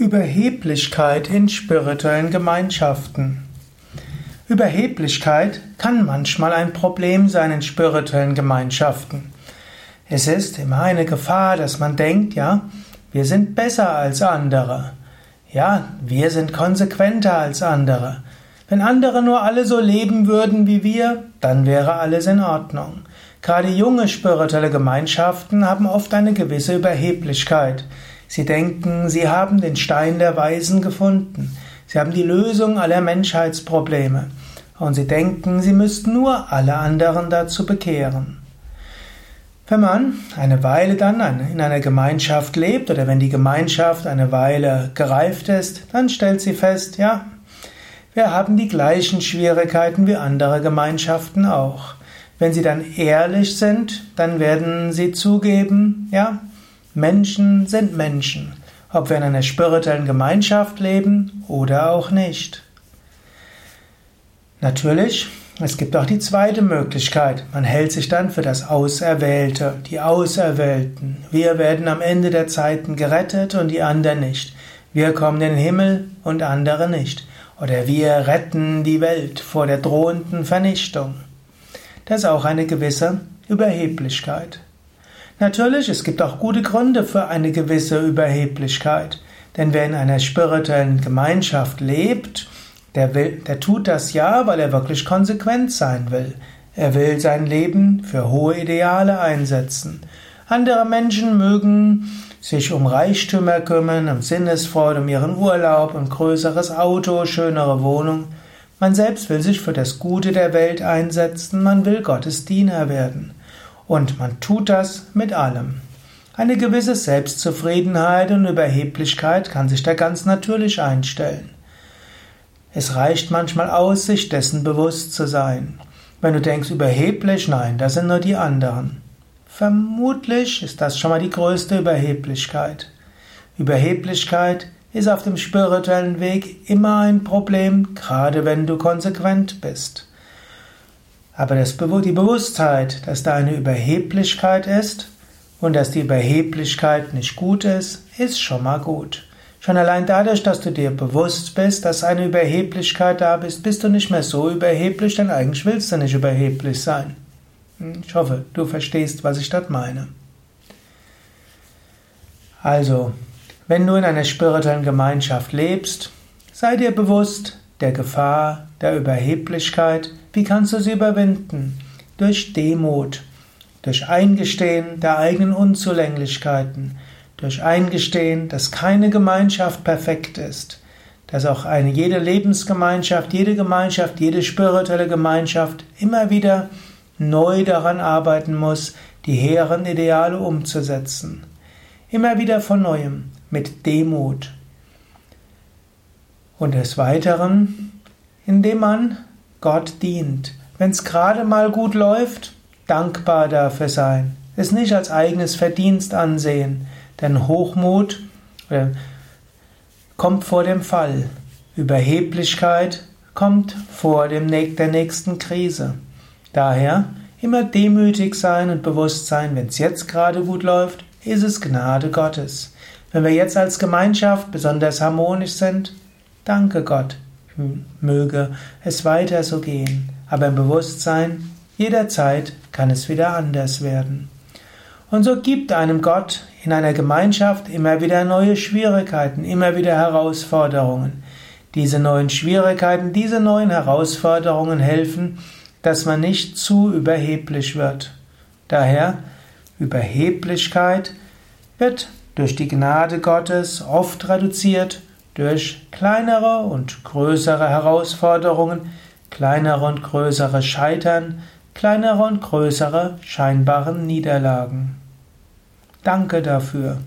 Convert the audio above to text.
Überheblichkeit in spirituellen Gemeinschaften. Überheblichkeit kann manchmal ein Problem sein in spirituellen Gemeinschaften. Es ist immer eine Gefahr, dass man denkt, ja, wir sind besser als andere. Ja, wir sind konsequenter als andere. Wenn andere nur alle so leben würden wie wir, dann wäre alles in Ordnung. Gerade junge spirituelle Gemeinschaften haben oft eine gewisse Überheblichkeit. Sie denken, sie haben den Stein der Weisen gefunden. Sie haben die Lösung aller Menschheitsprobleme. Und sie denken, sie müssten nur alle anderen dazu bekehren. Wenn man eine Weile dann in einer Gemeinschaft lebt oder wenn die Gemeinschaft eine Weile gereift ist, dann stellt sie fest, ja, wir haben die gleichen Schwierigkeiten wie andere Gemeinschaften auch. Wenn sie dann ehrlich sind, dann werden sie zugeben, ja, Menschen sind Menschen, ob wir in einer spirituellen Gemeinschaft leben oder auch nicht. Natürlich, es gibt auch die zweite Möglichkeit. Man hält sich dann für das Auserwählte, die Auserwählten. Wir werden am Ende der Zeiten gerettet und die anderen nicht. Wir kommen in den Himmel und andere nicht. Oder wir retten die Welt vor der drohenden Vernichtung. Das ist auch eine gewisse Überheblichkeit. Natürlich, es gibt auch gute Gründe für eine gewisse Überheblichkeit. Denn wer in einer spirituellen Gemeinschaft lebt, der, will, der tut das ja, weil er wirklich konsequent sein will. Er will sein Leben für hohe Ideale einsetzen. Andere Menschen mögen sich um Reichtümer kümmern, um Sinnesfreude, um ihren Urlaub, um größeres Auto, schönere Wohnung. Man selbst will sich für das Gute der Welt einsetzen, man will Gottes Diener werden. Und man tut das mit allem. Eine gewisse Selbstzufriedenheit und Überheblichkeit kann sich da ganz natürlich einstellen. Es reicht manchmal aus, sich dessen bewusst zu sein. Wenn du denkst, überheblich, nein, das sind nur die anderen. Vermutlich ist das schon mal die größte Überheblichkeit. Überheblichkeit ist auf dem spirituellen Weg immer ein Problem, gerade wenn du konsequent bist. Aber das, die Bewusstheit, dass da eine Überheblichkeit ist und dass die Überheblichkeit nicht gut ist, ist schon mal gut. Schon allein dadurch, dass du dir bewusst bist, dass eine Überheblichkeit da bist, bist du nicht mehr so überheblich, denn eigentlich willst du nicht überheblich sein. Hm, ich hoffe, du verstehst, was ich dort meine. Also, wenn du in einer spirituellen Gemeinschaft lebst, sei dir bewusst der Gefahr der Überheblichkeit, wie kannst du sie überwinden? Durch Demut, durch Eingestehen der eigenen Unzulänglichkeiten, durch Eingestehen, dass keine Gemeinschaft perfekt ist, dass auch eine jede Lebensgemeinschaft, jede Gemeinschaft, jede spirituelle Gemeinschaft immer wieder neu daran arbeiten muss, die hehren Ideale umzusetzen. Immer wieder von neuem, mit Demut. Und des Weiteren, indem man Gott dient. Wenn es gerade mal gut läuft, dankbar dafür sein. Es nicht als eigenes Verdienst ansehen, denn Hochmut äh, kommt vor dem Fall. Überheblichkeit kommt vor dem, der nächsten Krise. Daher immer demütig sein und bewusst sein, wenn es jetzt gerade gut läuft, ist es Gnade Gottes. Wenn wir jetzt als Gemeinschaft besonders harmonisch sind, danke Gott möge es weiter so gehen, aber im Bewusstsein, jederzeit kann es wieder anders werden. Und so gibt einem Gott in einer Gemeinschaft immer wieder neue Schwierigkeiten, immer wieder Herausforderungen. Diese neuen Schwierigkeiten, diese neuen Herausforderungen helfen, dass man nicht zu überheblich wird. Daher, Überheblichkeit wird durch die Gnade Gottes oft reduziert durch kleinere und größere Herausforderungen, kleinere und größere Scheitern, kleinere und größere scheinbaren Niederlagen. Danke dafür.